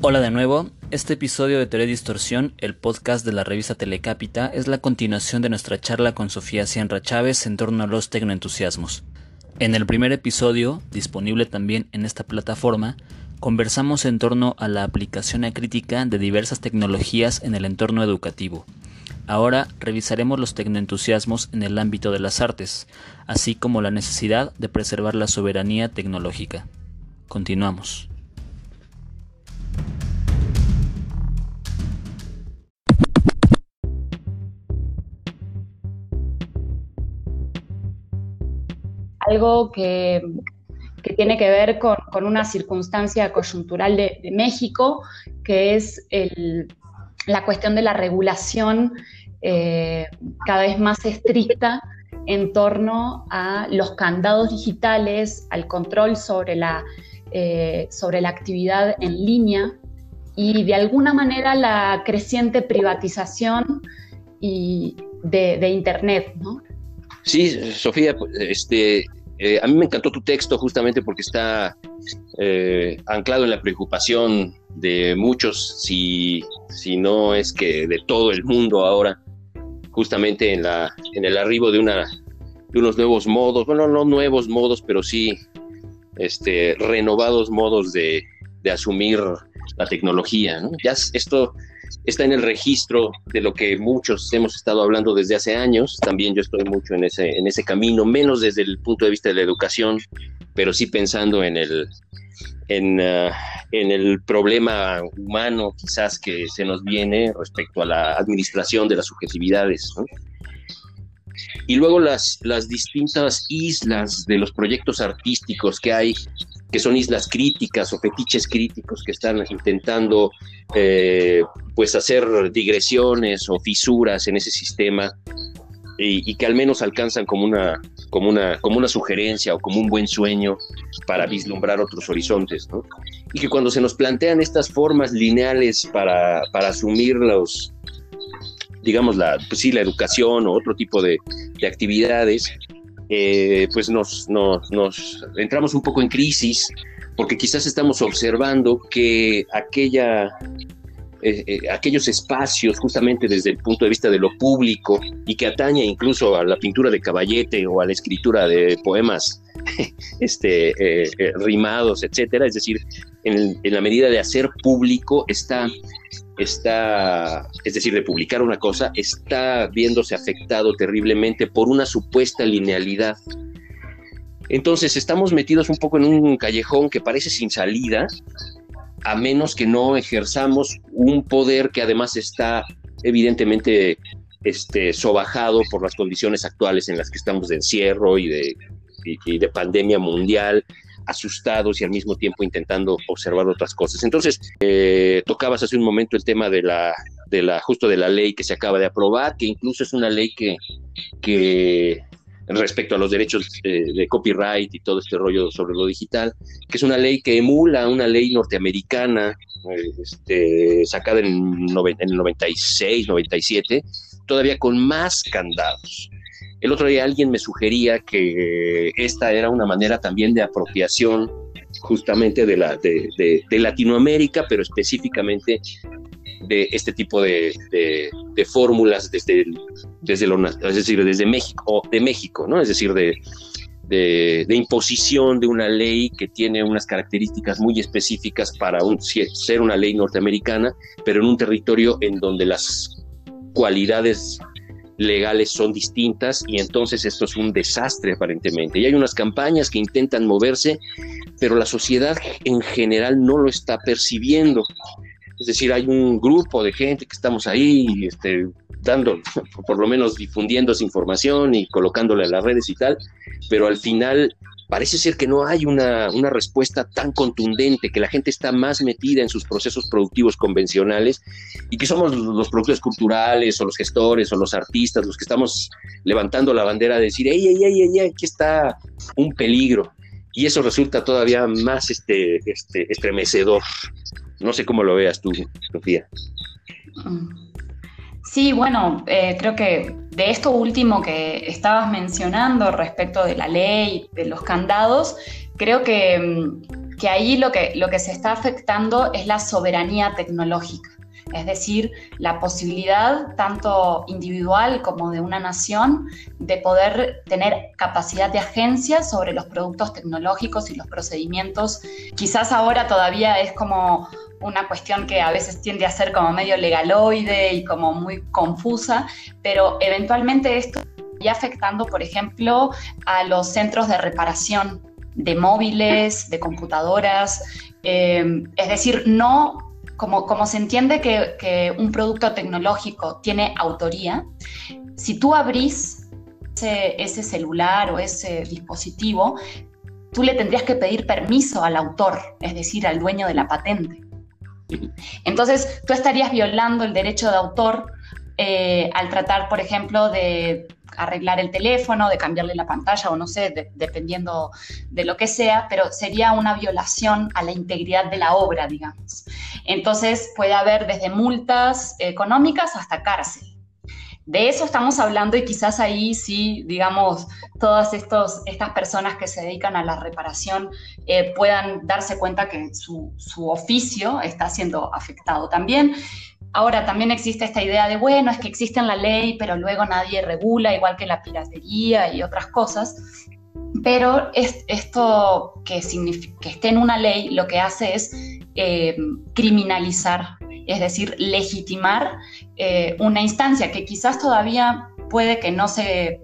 Hola de nuevo, este episodio de Teoría Distorsión, el podcast de la revista Telecápita, es la continuación de nuestra charla con Sofía Cianra Chávez en torno a los tecnoentusiasmos. En el primer episodio, disponible también en esta plataforma, conversamos en torno a la aplicación acrítica de diversas tecnologías en el entorno educativo. Ahora revisaremos los tecnoentusiasmos en el ámbito de las artes, así como la necesidad de preservar la soberanía tecnológica. Continuamos. algo que, tiene que ver con, una circunstancia coyuntural de, México, que es la cuestión de la regulación eh, cada vez más estricta en torno a los candados digitales, al control sobre la, eh, sobre la actividad en línea y de alguna manera la creciente privatización y de, Internet. ¿no? Sí, Sofía, este, eh, a mí me encantó tu texto justamente porque está eh, anclado en la preocupación de muchos, si, si no es que de todo el mundo ahora, justamente en, la, en el arribo de, una, de unos nuevos modos, bueno, no nuevos modos, pero sí este, renovados modos de, de asumir la tecnología. ¿no? Ya esto está en el registro de lo que muchos hemos estado hablando desde hace años. También yo estoy mucho en ese, en ese camino, menos desde el punto de vista de la educación, pero sí pensando en el, en, en, el problema humano quizás que se nos viene respecto a la administración de las subjetividades. Y luego las, las distintas islas de los proyectos artísticos que hay que son islas críticas o fetiches críticos que están intentando eh, pues hacer digresiones o fisuras en ese sistema y, que al menos alcanzan como una, como, una, como una sugerencia o como un buen sueño para vislumbrar otros horizontes. Y que cuando se nos plantean estas formas lineales para, para asumir los, digamos, la, pues sí, la educación o otro tipo de actividades, eh, pues nos, nos, entramos un poco en crisis porque quizás estamos observando que aquella, eh, eh, aquellos espacios, justamente desde el punto de vista de lo público y que atañe incluso a la pintura de caballete o a la escritura de poemas este, rimados, etcétera, es decir, en, en la medida de hacer público está está, es decir, de publicar una cosa, está viéndose afectado terriblemente por una supuesta linealidad. Entonces estamos metidos un poco en un callejón que parece sin salida, a menos que no ejerzamos un poder que además está evidentemente este, sobajado por las condiciones actuales en las que estamos de encierro y de, y de pandemia mundial asustados y al mismo tiempo intentando observar otras cosas. Entonces, eh, tocabas hace un momento el tema de la, de la, justo de la ley que se acaba de aprobar, que incluso es una ley que, que respecto a los derechos de, copyright y todo este rollo sobre lo digital, que es una ley que emula una ley norteamericana eh, este, sacada en, en el 96, 97, todavía con más candados. El otro día alguien me sugería que esta era una manera también de apropiación justamente de, la, de, Latinoamérica, pero específicamente de este tipo de, fórmulas desde, desde desde México, ¿no? Es decir, de, imposición de una ley que tiene unas características muy específicas para ser una ley norteamericana, pero en un territorio en donde las cualidades legales son distintas y entonces esto es un desastre aparentemente. Y hay unas campañas que intentan moverse, pero la sociedad en general no lo está percibiendo. Es decir, hay un grupo de gente que estamos ahí este, dando, por lo menos difundiendo esa información y colocándola en las redes y tal, pero al final parece ser que no hay una, respuesta tan contundente, que la gente está más metida en sus procesos productivos convencionales y que somos los productores culturales o los gestores o los artistas los que estamos levantando la bandera de decir, ey, ey, ey, ey, aquí está un peligro. Y eso resulta todavía más este, este, estremecedor. No sé cómo lo veas tú, Sofía. Sí, bueno, eh, creo que de esto último que estabas mencionando respecto de la ley, de los candados, creo que, mm, que ahí lo que, lo que se está afectando es la soberanía tecnológica es decir, la posibilidad tanto individual como de una nación de poder tener capacidad de agencia sobre los productos tecnológicos y los procedimientos. Quizás ahora todavía es como una cuestión que a veces tiende a ser como medio legaloide y como muy confusa, pero eventualmente esto está afectando, por ejemplo, a los centros de reparación de móviles, de computadoras, eh, es decir, no como, se entiende que, un producto tecnológico tiene autoría, si tú abrís ese, celular o ese dispositivo, tú le tendrías que pedir permiso al autor, es decir, al dueño de la patente. Entonces, tú estarías violando el derecho de autor eh, al tratar, por ejemplo, de arreglar el teléfono, de cambiarle la pantalla o no sé, dependiendo de lo que sea, pero sería una violación a la integridad de la obra, digamos. Entonces puede haber desde multas económicas hasta cárcel. De eso estamos hablando y quizás ahí sí, digamos, todas estos, estas personas que se dedican a la reparación eh, puedan darse cuenta que su, su oficio está siendo afectado también. Ahora también existe esta idea de, bueno, es que existe en la ley, pero luego nadie regula, igual que la piratería y otras cosas. Pero es, esto que, que esté en una ley lo que hace es eh, criminalizar, es decir, legitimar eh, una instancia que quizás todavía puede que no se,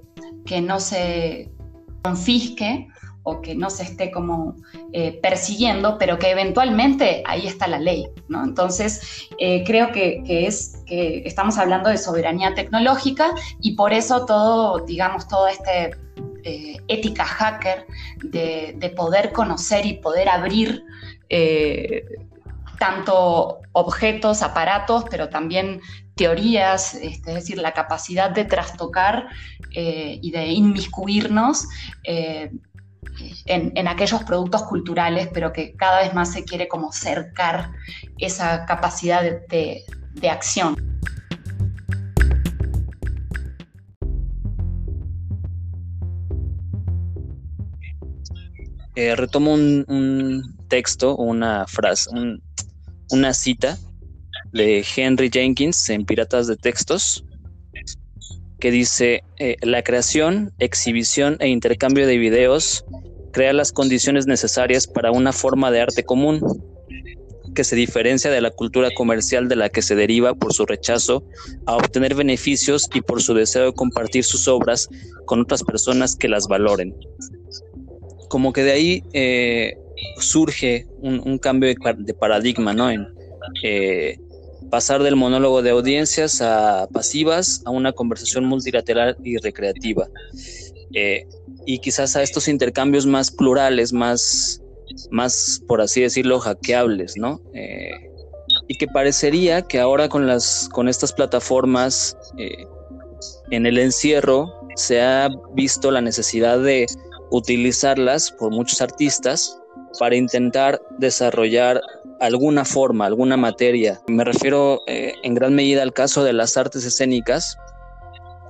que no se confisque, o que no se esté como eh, persiguiendo, pero que eventualmente ahí está la ley, ¿no? Entonces, eh, creo que, es que estamos hablando de soberanía tecnológica y por eso todo, digamos, todo este ética hacker de, poder conocer y poder abrir tanto objetos, aparatos, pero también teorías, este, es decir, la capacidad de trastocar y de inmiscuirnos en, aquellos productos culturales, pero que cada vez más se quiere como cercar esa capacidad de, acción. Eh, retomo un, texto, una frase, una cita de Henry Jenkins en Piratas de Textos, que dice, eh, la creación, exhibición e intercambio de videos crea las condiciones necesarias para una forma de arte común que se diferencia de la cultura comercial de la que se deriva por su rechazo a obtener beneficios y por su deseo de compartir sus obras con otras personas que las valoren. Como que de ahí eh, surge un, cambio de, paradigma, ¿no? En, eh, pasar del monólogo de audiencias a pasivas a una conversación multilateral y recreativa. Eh, y quizás a estos intercambios más plurales, más, más por así decirlo, hackeables, ¿no? Eh, y que parecería que ahora con, las, con estas plataformas eh, en el encierro se ha visto la necesidad de utilizarlas por muchos artistas para intentar desarrollar alguna forma, alguna materia. Me refiero eh, en gran medida al caso de las artes escénicas,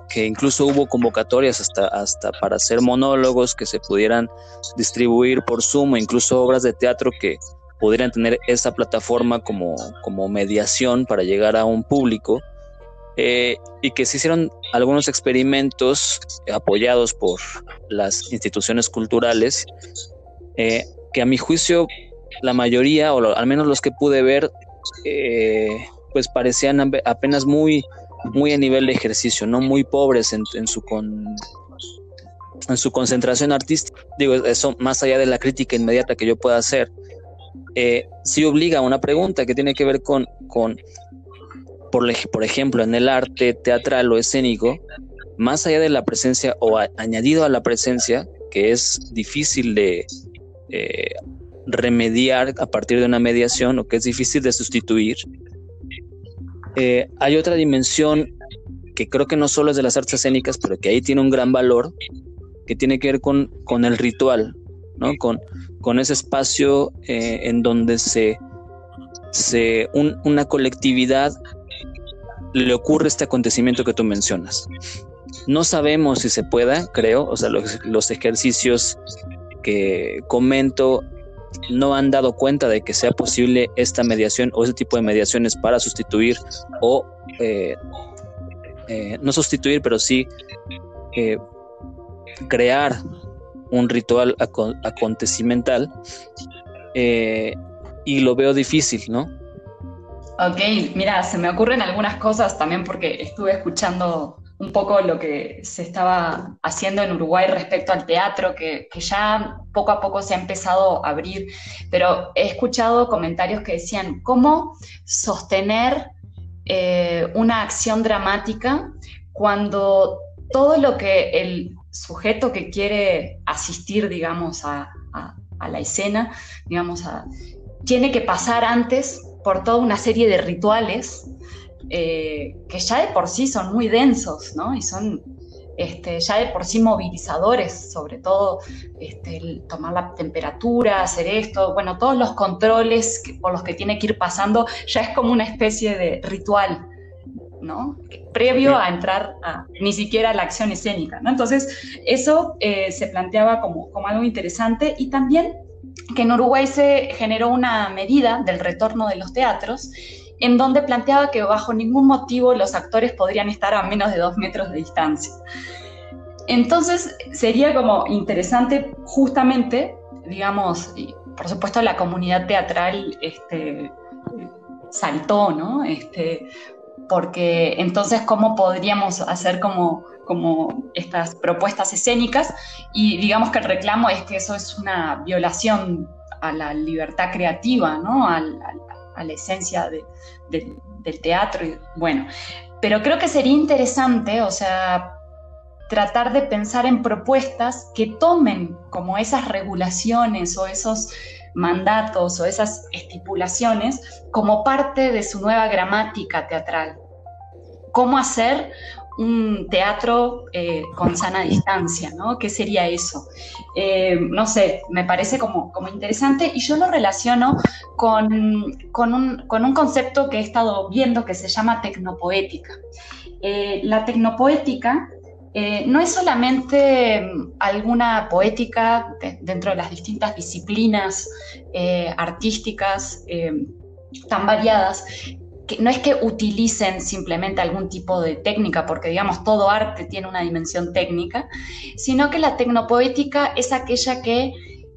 que incluso hubo convocatorias hasta, hasta para hacer monólogos que se pudieran distribuir por Zoom, incluso obras de teatro que pudieran tener esa plataforma como, como mediación para llegar a un público. Eh, y que se hicieron algunos experimentos apoyados por las instituciones culturales, eh, que a mi juicio la mayoría, o al menos los que pude ver, eh, pues parecían apenas muy, muy a nivel de ejercicio, no muy pobres en, su en su concentración artística. Digo, eso más allá de la crítica inmediata que yo pueda hacer, eh, sí obliga a una pregunta que tiene que ver con, con por ejemplo, en el arte teatral o escénico, más allá de la presencia o añadido a la presencia, que es difícil de eh, remediar a partir de una mediación o que es difícil de sustituir, eh, hay otra dimensión que creo que no solo es de las artes escénicas, pero que ahí tiene un gran valor, que tiene que ver con, con el ritual, ¿no? con, con ese espacio eh, en donde se, se una colectividad le ocurre este acontecimiento que tú mencionas. No sabemos si se pueda, creo, o sea, los, ejercicios que comento no han dado cuenta de que sea posible esta mediación o ese tipo de mediaciones para sustituir o eh, eh, no sustituir, pero sí eh, crear un ritual acontecimental y lo veo difícil, ¿no? Ok, mira, se me ocurren algunas cosas también porque estuve escuchando un poco lo que se estaba haciendo en Uruguay respecto al teatro, que, ya poco a poco se ha empezado a abrir, pero he escuchado comentarios que decían, ¿cómo sostener eh, una acción dramática cuando todo lo que el sujeto que quiere asistir, digamos, a, a la escena, digamos, tiene que pasar antes por toda una serie de rituales eh, que ya de por sí son muy densos, ¿no? Y son este, ya de por sí movilizadores, sobre todo este, tomar la temperatura, hacer esto, bueno, todos los controles por los que tiene que ir pasando, ya es como una especie de ritual, ¿no? Previo a entrar a ni siquiera a la acción escénica, ¿no? Entonces, eso eh, se planteaba como, como algo interesante y también que en Uruguay se generó una medida del retorno de los teatros en donde planteaba que bajo ningún motivo los actores podrían estar a menos de dos metros de distancia. Entonces sería como interesante justamente, digamos, por supuesto la comunidad teatral este, saltó, ¿no? Este, porque entonces cómo podríamos hacer como estas propuestas escénicas y digamos que el reclamo es que eso es una violación a la libertad creativa, ¿no? A, la esencia del teatro. Y, bueno, pero creo que sería interesante, o sea, tratar de pensar en propuestas que tomen como esas regulaciones o esos mandatos o esas estipulaciones como parte de su nueva gramática teatral. ¿Cómo hacer un teatro eh, con sana distancia, ¿no? ¿Qué sería eso? Eh, no sé, me parece como, como, interesante y yo lo relaciono con, un, concepto que he estado viendo que se llama tecnopoética. Eh, la tecnopoética no es solamente alguna poética dentro de las distintas disciplinas artísticas tan variadas, no es que utilicen simplemente algún tipo de técnica, porque digamos todo arte tiene una dimensión técnica, sino que la tecnopoética es aquella que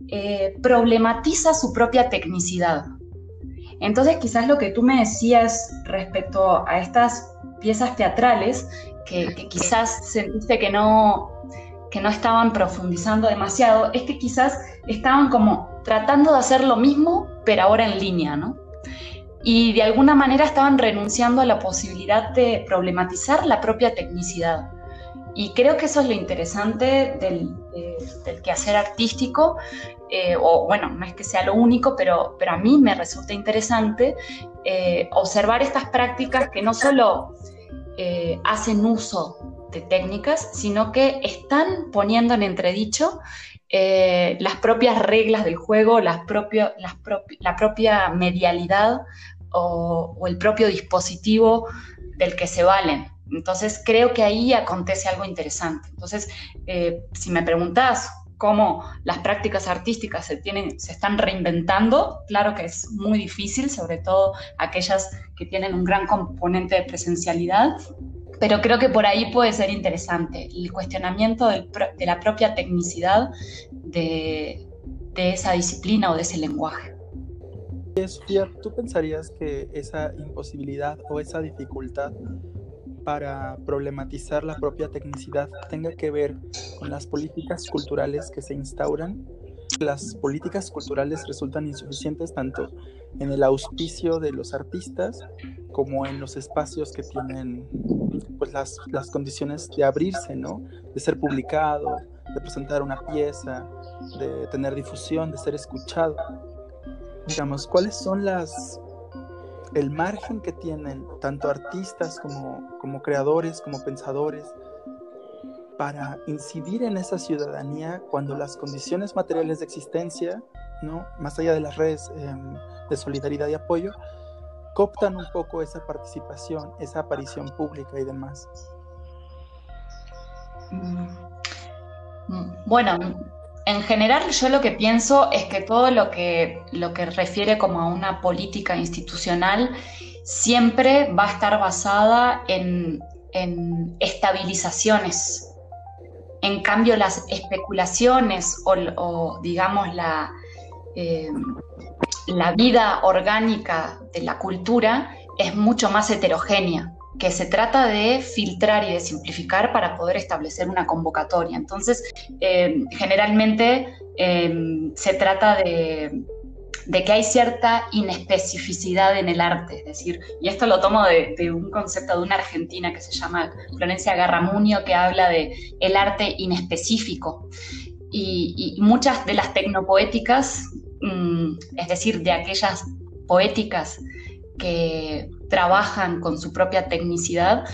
eh, problematiza su propia tecnicidad. Entonces quizás lo que tú me decías respecto a estas piezas teatrales, que, quizás sentiste que no, que no estaban profundizando demasiado, es que quizás estaban como tratando de hacer lo mismo, pero ahora en línea, ¿no? Y de alguna manera estaban renunciando a la posibilidad de problematizar la propia tecnicidad. Y creo que eso es lo interesante del, quehacer artístico, eh, o bueno, no es que sea lo único, pero, pero a mí me resulta interesante eh, observar estas prácticas que no solo eh, hacen uso de técnicas, sino que están poniendo en entredicho las propias reglas del juego, las las la propia medialidad o, el propio dispositivo del que se valen. Entonces creo que ahí acontece algo interesante. Entonces, eh, si me preguntas cómo las prácticas artísticas se, tienen, se están reinventando, claro que es muy difícil, sobre todo aquellas que tienen un gran componente de presencialidad, pero creo que por ahí puede ser interesante el cuestionamiento de la propia tecnicidad de esa disciplina o de ese lenguaje. Sofía, ¿tú pensarías que esa imposibilidad o esa dificultad para problematizar la propia tecnicidad tenga que ver con las políticas culturales que se instauran? Las políticas culturales resultan insuficientes tanto en el auspicio de los artistas como en los espacios que tienen pues, las, las condiciones de abrirse, ¿no? De ser publicado, de presentar una pieza, de tener difusión, de ser escuchado digamos, cuáles son las el margen que tienen tanto artistas como, como creadores, como pensadores, para incidir en esa ciudadanía cuando las condiciones materiales de existencia, ¿no? más allá de las redes em, de solidaridad y apoyo, cooptan un poco esa participación, esa aparición pública y demás. Mm. Mm, bueno, en general yo lo que pienso es que todo lo que, lo que refiere como a una política institucional siempre va a estar basada en, estabilizaciones. En cambio, las especulaciones o, digamos, la, eh, la vida orgánica de la cultura es mucho más heterogénea que se trata de filtrar y de simplificar para poder establecer una convocatoria. Entonces, eh, generalmente eh, se trata de, que hay cierta inespecificidad en el arte, es decir, y esto lo tomo de, un concepto de una argentina que se llama Florencia Garramuño, que habla de el arte inespecífico. Y, muchas de las tecnopoéticas, mm, es decir, de aquellas poéticas que trabajan con su propia tecnicidad,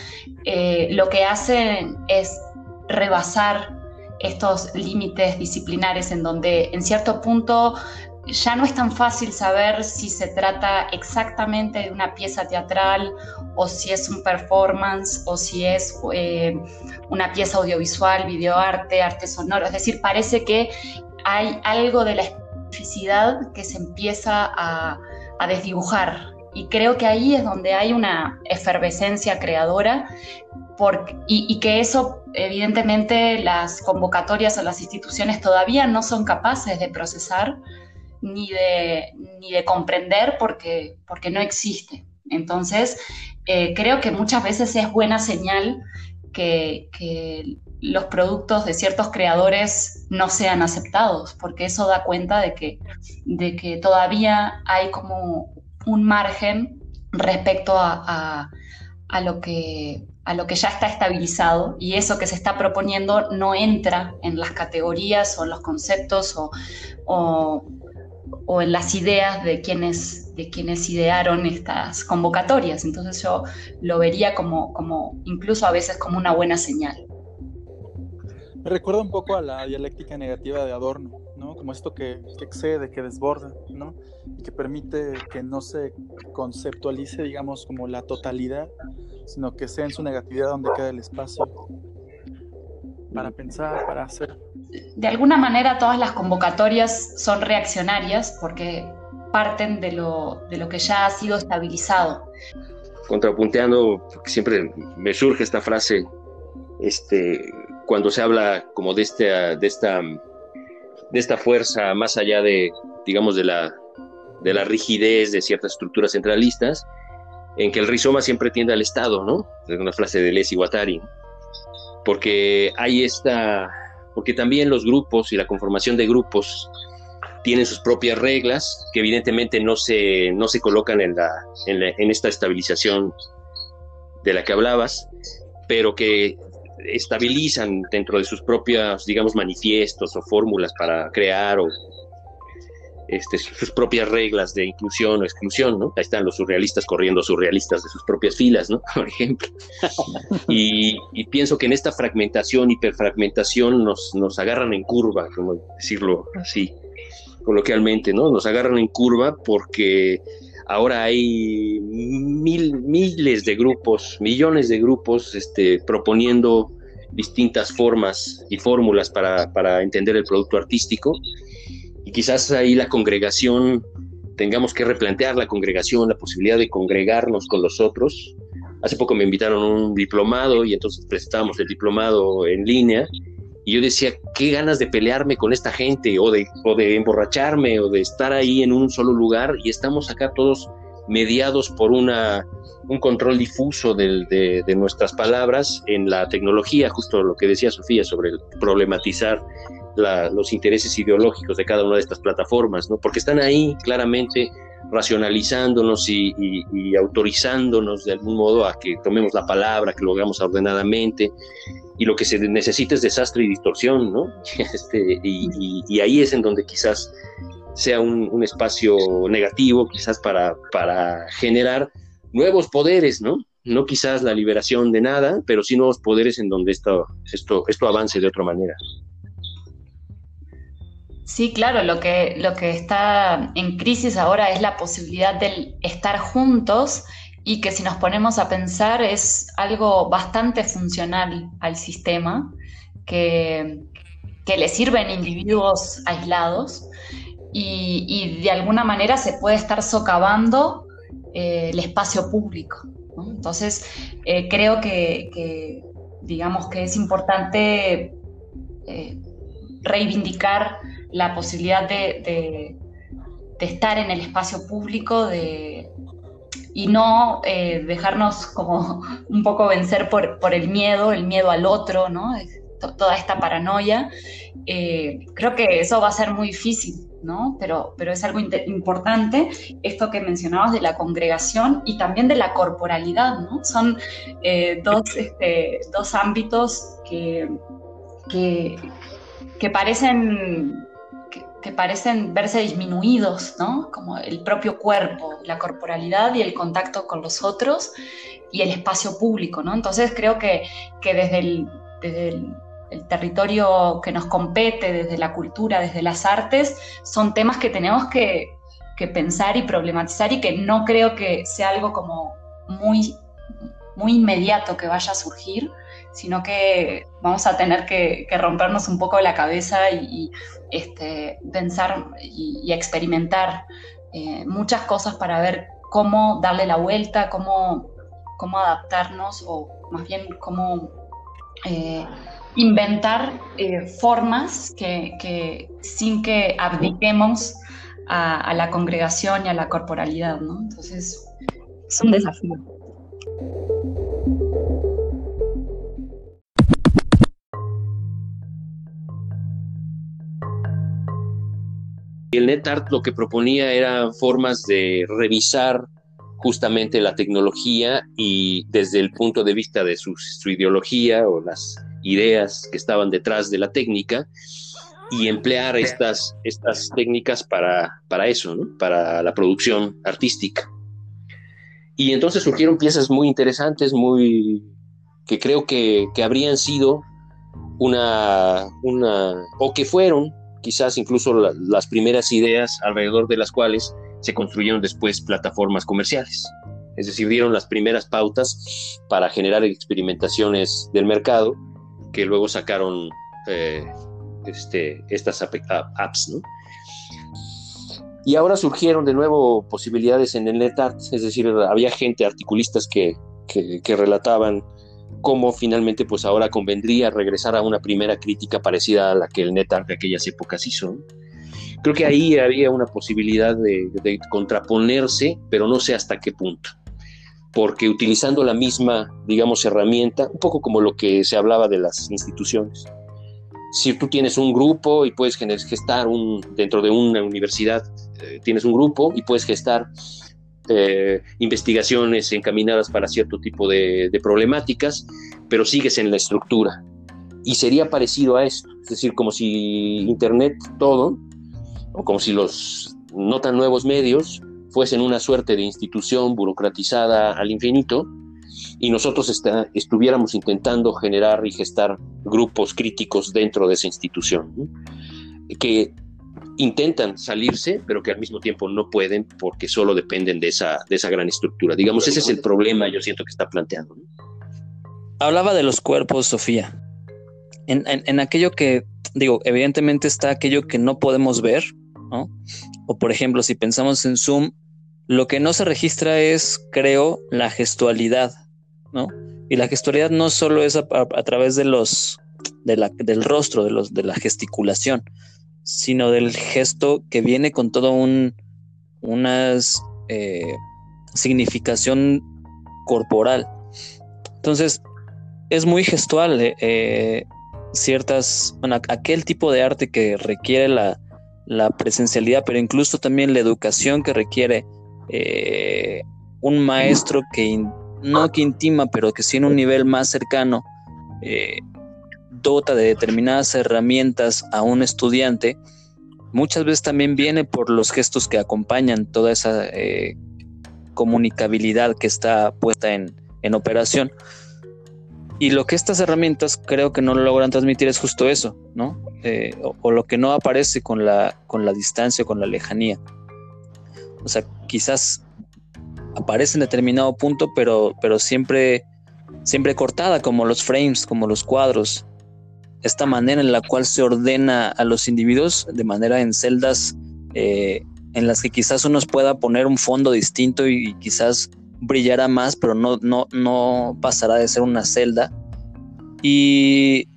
eh, lo que hacen es rebasar estos límites disciplinares en donde en cierto punto ya no es tan fácil saber si se trata exactamente de una pieza teatral o si es un performance o si es eh, una pieza audiovisual, videoarte, arte sonoro. Es decir, parece que hay algo de la especificidad que se empieza a, a desdibujar y creo que ahí es donde hay una efervescencia creadora y, que eso, evidentemente, las convocatorias o las instituciones todavía no son capaces de procesar ni de, ni de comprender porque, porque no existe. Entonces, eh, creo que muchas veces es buena señal que, que, los productos de ciertos creadores no sean aceptados, porque eso da cuenta de que, de que todavía hay como un margen respecto a, lo que, a lo que ya está estabilizado y eso que se está proponiendo no entra en las categorías o en los conceptos o, en las ideas de quienes, de quienes idearon estas convocatorias. Entonces yo lo vería como, como incluso a veces como una buena señal. Me recuerda un poco a la dialéctica negativa de Adorno, ¿no? Como esto que, excede, que desborda, ¿no? Y que permite que no se conceptualice, digamos, como la totalidad, sino que sea en su negatividad donde queda el espacio para pensar, para hacer. De alguna manera todas las convocatorias son reaccionarias porque parten de lo, de lo que ya ha sido estabilizado. Contrapunteando, siempre me surge esta frase, este, cuando se habla como de, este, de, esta, de esta fuerza más allá de, digamos, de la, de la rigidez de ciertas estructuras centralistas, en que el rizoma siempre tiende al Estado, ¿no? Es una frase de Les Guattari, porque hay esta, porque también los grupos y la conformación de grupos tienen sus propias reglas que evidentemente no se, no se colocan en, la, en esta estabilización de la que hablabas, pero que estabilizan dentro de sus propios, digamos, manifiestos o fórmulas para crear o este, sus propias reglas de inclusión o exclusión, ¿no? Ahí están los surrealistas corriendo surrealistas de sus propias filas, ¿no? Por ejemplo. Y, pienso que en esta fragmentación, hiperfragmentación, nos, nos agarran en curva, como decirlo así, coloquialmente, ¿no? Nos agarran en curva porque Ahora hay mil, miles de grupos, millones de grupos este, proponiendo distintas formas y fórmulas para, para entender el producto artístico. Y quizás ahí la congregación, tengamos que replantear la congregación, la posibilidad de congregarnos con los otros. Hace poco me invitaron un diplomado y entonces presentábamos el diplomado en línea y yo decía, qué ganas de pelearme con esta gente o de, o de emborracharme o de estar ahí en un solo lugar y estamos acá todos mediados por una, un control difuso de, de, nuestras palabras en la tecnología, justo lo que decía Sofía sobre problematizar los intereses ideológicos de cada una de estas plataformas, ¿no? porque están ahí claramente racionalizándonos y, autorizándonos de algún modo a que tomemos la palabra, que lo hagamos ordenadamente, y lo que se necesita es desastre y distorsión, ¿no? Este, y, ahí es en donde quizás sea un, espacio negativo, quizás para, para generar nuevos poderes, ¿no? No quizás la liberación de nada, pero sí nuevos poderes en donde esto, esto, esto avance de otra manera. Sí, claro, lo que, lo que está en crisis ahora es la posibilidad de estar juntos y que si nos ponemos a pensar es algo bastante funcional al sistema, que, que le sirven individuos aislados y, de alguna manera se puede estar socavando eh, el espacio público. Entonces, eh, creo que, digamos que es importante eh, reivindicar la posibilidad de, estar en el espacio público y no dejarnos como un poco vencer por, por, el miedo, el miedo al otro, ¿no? toda esta paranoia. creo que eso va a ser muy difícil ¿no? Pero, pero es algo importante esto que mencionabas de la congregación y también de la corporalidad, ¿no? Son eh, dos, este, dos ámbitos que, que, parecen que, parecen verse disminuidos, ¿no? Como el propio cuerpo, la corporalidad y el contacto con los otros y el espacio público, ¿no? Entonces creo que, que desde el, territorio que nos compete desde la cultura, desde las artes, son temas que tenemos que, pensar y problematizar y que no creo que sea algo como muy, muy inmediato que vaya a surgir, sino que vamos a tener que, rompernos un poco la cabeza y, este, pensar y, experimentar eh, muchas cosas para ver cómo darle la vuelta, cómo, cómo adaptarnos o más bien cómo eh, inventar eh, formas que, sin que abdiquemos a, la congregación y a la corporalidad, ¿no? Entonces, es un desafío. El NetArt lo que proponía era formas de revisar justamente la tecnología y desde el punto de vista de su ideología o las ideas que estaban detrás de la técnica y emplear estas, estas técnicas para, para eso, para la producción artística. Y entonces surgieron piezas muy interesantes, muy que creo que, que habrían sido una, una, o que fueron quizás incluso las primeras ideas alrededor de las cuales se construyeron después plataformas comerciales. Es decir, dieron las primeras pautas para generar experimentaciones del mercado que luego sacaron eh, este, estas apps. Y ahora surgieron de nuevo posibilidades en el NetArt, es decir, había gente, articulistas que, que, relataban cómo finalmente pues ahora convendría regresar a una primera crítica parecida a la que el NetArt de aquellas épocas hizo. Creo que ahí había una posibilidad de, contraponerse, pero no sé hasta qué punto porque utilizando la misma, digamos, herramienta, un poco como lo que se hablaba de las instituciones. Si tú tienes un grupo y puedes gestar un, dentro de una universidad, eh, tienes un grupo y puedes gestar eh, investigaciones encaminadas para cierto tipo de, problemáticas, pero sigues en la estructura. Y sería parecido a esto, es decir, como si Internet todo, o como si los no tan nuevos medios fuesen una suerte de institución burocratizada al infinito y nosotros estuviéramos intentando generar y gestar grupos críticos dentro de esa institución, que intentan salirse, pero que al mismo tiempo no pueden porque solo dependen de esa, de esa gran estructura. Digamos, ese es el problema, yo siento que está planteando. Hablaba de los cuerpos, Sofía. En, en, aquello que, digo, evidentemente está aquello que no podemos ver, ¿no? O por ejemplo, si pensamos en Zoom, lo que no se registra es, creo, la gestualidad, ¿no? Y la gestualidad no solo es a, través de los, de la, del rostro, de, los, de la gesticulación, sino del gesto que viene con todo un, una eh, significación corporal. Entonces, es muy gestual eh, eh, ciertas, bueno, aquel tipo de arte que requiere la, la presencialidad, pero incluso también la educación que requiere eh, un maestro que no que intima, pero que sí en un nivel más cercano eh, dota de determinadas herramientas a un estudiante, muchas veces también viene por los gestos que acompañan toda esa eh, comunicabilidad que está puesta en, en operación. Y lo que estas herramientas creo que no logran transmitir es justo eso, ¿no? eh, o, lo que no aparece con la, con la distancia, con la lejanía. O sea, quizás aparece en determinado punto, pero, pero siempre, siempre cortada, como los frames, como los cuadros. Esta manera en la cual se ordena a los individuos de manera en celdas eh, en las que quizás uno pueda poner un fondo distinto y, quizás brillará más, pero no, no, no pasará de ser una celda. Y,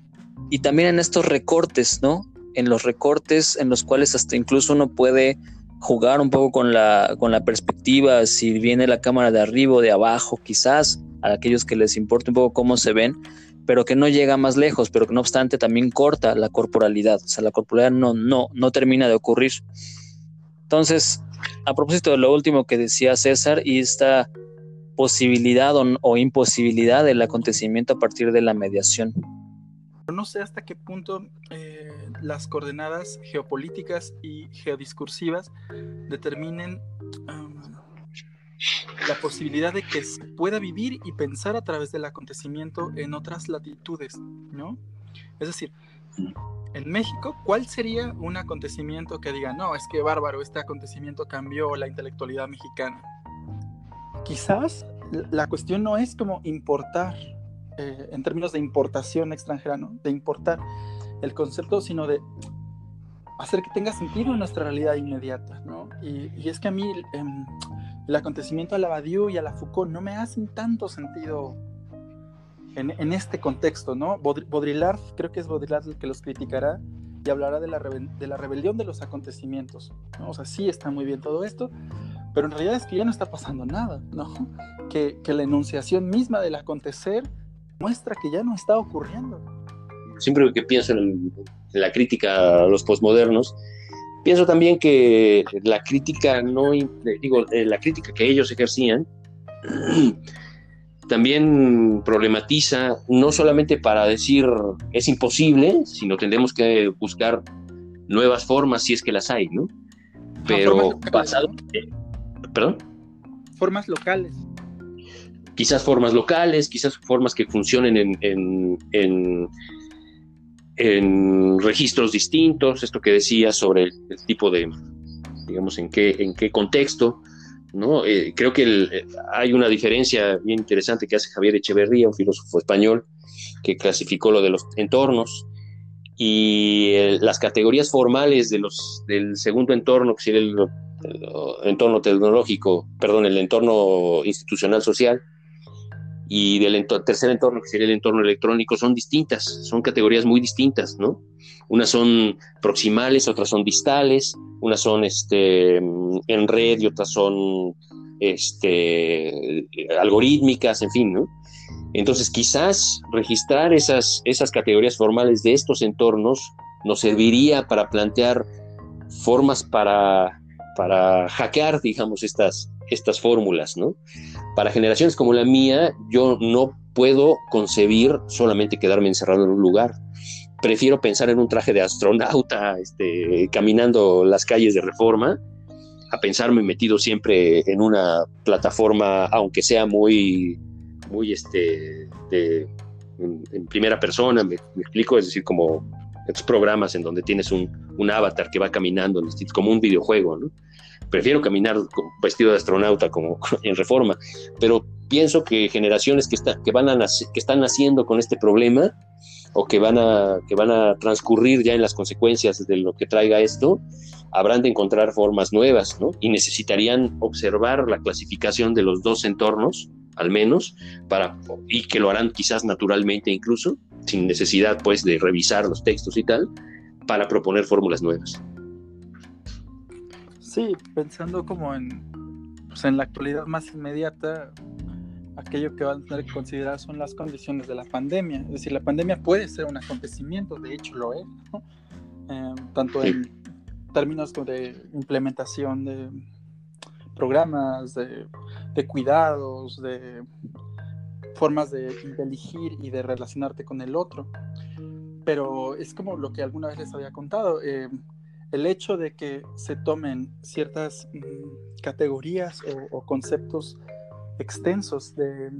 y también en estos recortes, ¿no? En los recortes en los cuales hasta incluso uno puede jugar un poco con la, con la perspectiva, si viene la cámara de arriba o de abajo, quizás a aquellos que les importe un poco cómo se ven, pero que no llega más lejos, pero que no obstante también corta la corporalidad, o sea, la corporalidad no, no, no termina de ocurrir. Entonces, a propósito de lo último que decía César y esta posibilidad o, imposibilidad del acontecimiento a partir de la mediación. No sé hasta qué punto eh, las coordenadas geopolíticas y geodiscursivas determinen la posibilidad de que se pueda vivir y pensar a través del acontecimiento en otras latitudes, ¿no? Es decir, en México, ¿cuál sería un acontecimiento que diga, no, es que bárbaro, este acontecimiento cambió la intelectualidad mexicana? Quizás la cuestión no es como importar, eh, en términos de importación extranjera, ¿no? De importar el concepto, sino de hacer que tenga sentido en nuestra realidad inmediata, ¿no? Y, es que a mí em, el acontecimiento a la Badiou y a la Foucault no me hacen tanto sentido en, este contexto, ¿no? Baudrillard, creo que es Baudrillard el que los criticará y hablará de la, rebelión de los acontecimientos, ¿no? O sea, sí está muy bien todo esto, pero en realidad es que ya no está pasando nada, ¿no? Que, la enunciación misma del acontecer muestra que ya no está ocurriendo. Siempre que pienso en, la crítica a los posmodernos, pienso también que la crítica no, digo, eh, la crítica que ellos ejercían también problematiza no solamente para decir es imposible, sino tendremos que buscar nuevas formas si es que las hay, ¿no? Pero basado... ¿Perdón? Formas locales. Quizás formas locales, quizás formas que funcionen en, en, en, en registros distintos, esto que decía sobre el, el, tipo de, digamos, en qué, en qué contexto, ¿no? Eh, creo que eh, hay una diferencia bien interesante que hace Javier Echeverría, un filósofo español, que clasificó lo de los entornos y eh, las categorías formales de los, del segundo entorno, que sería el, entorno tecnológico, perdón, el entorno institucional social, y del tercer entorno, que sería el entorno electrónico, son distintas, son categorías muy distintas, ¿no? Unas son proximales, otras son distales, unas son este, en red y otras son este, algorítmicas, en fin, ¿no? Entonces, quizás registrar esas, esas categorías formales de estos entornos nos serviría para plantear formas para, para hackear, digamos, estas, estas fórmulas, ¿no? Para generaciones como la mía, yo no puedo concebir solamente quedarme encerrado en un lugar prefiero pensar en un traje de astronauta, este, caminando las calles de reforma, a pensarme metido siempre en una plataforma, aunque sea muy, muy, este, en, primera persona, me, explico, es decir, como estos programas en donde tienes un, un avatar que va caminando, como un videojuego, ¿no? Prefiero caminar vestido de astronauta como en reforma, pero pienso que generaciones que, está, que, van a que están naciendo con este problema o que van, a, que van a transcurrir ya en las consecuencias de lo que traiga esto, habrán de encontrar formas nuevas, ¿no? Y necesitarían observar la clasificación de los dos entornos, al menos, para, y que lo harán quizás naturalmente incluso, sin necesidad pues de revisar los textos y tal, para proponer fórmulas nuevas. Sí, pensando como en, pues en la actualidad más inmediata, aquello que van a tener que considerar son las condiciones de la pandemia. Es decir, la pandemia puede ser un acontecimiento, de hecho lo es, em, tanto en términos de implementación de programas, de, cuidados, de formas de, elegir y de relacionarte con el otro. Pero es como lo que alguna vez les había contado. Em, el hecho de que se tomen ciertas mm, categorías o, conceptos extensos de,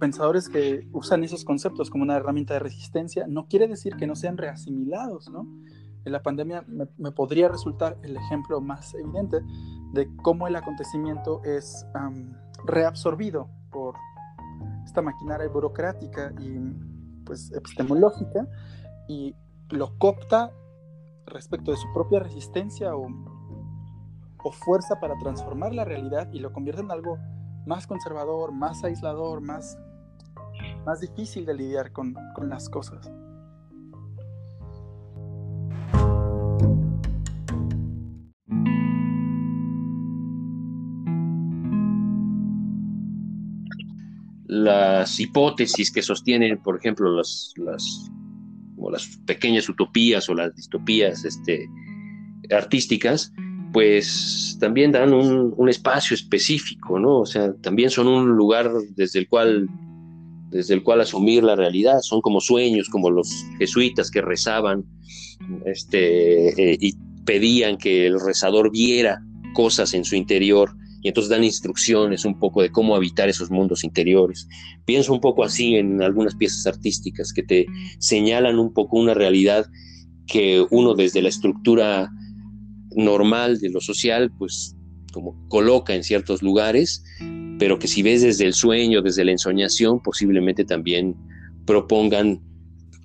pensadores que usan esos conceptos como una herramienta de resistencia, no quiere decir que no sean reasimilados, ¿no? En la pandemia me, podría resultar el ejemplo más evidente de cómo el acontecimiento es reabsorbido por esta maquinaria burocrática y pues epistemológica y lo copta respecto de su propia resistencia o, o fuerza para transformar la realidad y lo convierte en algo más conservador, más aislador, más, más difícil de lidiar con, con las cosas. Las hipótesis que sostienen, por ejemplo, las, las, las pequeñas utopías o las distopías este, artísticas, pues también dan un, espacio específico, ¿no? O sea, también son un lugar desde el cual desde el cual asumir la realidad, son como sueños, como los jesuitas que rezaban este, eh, y pedían que el rezador viera cosas en su interior y entonces dan instrucciones un poco de cómo habitar esos mundos interiores. Pienso un poco así en algunas piezas artísticas que te señalan un poco una realidad que uno desde la estructura normal de lo social, pues como coloca en ciertos lugares, pero que si ves desde el sueño, desde la ensoñación, posiblemente también propongan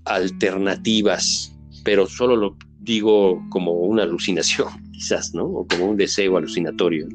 alternativas, pero solo lo digo como una alucinación, quizás, ¿no? O como un deseo alucinatorio.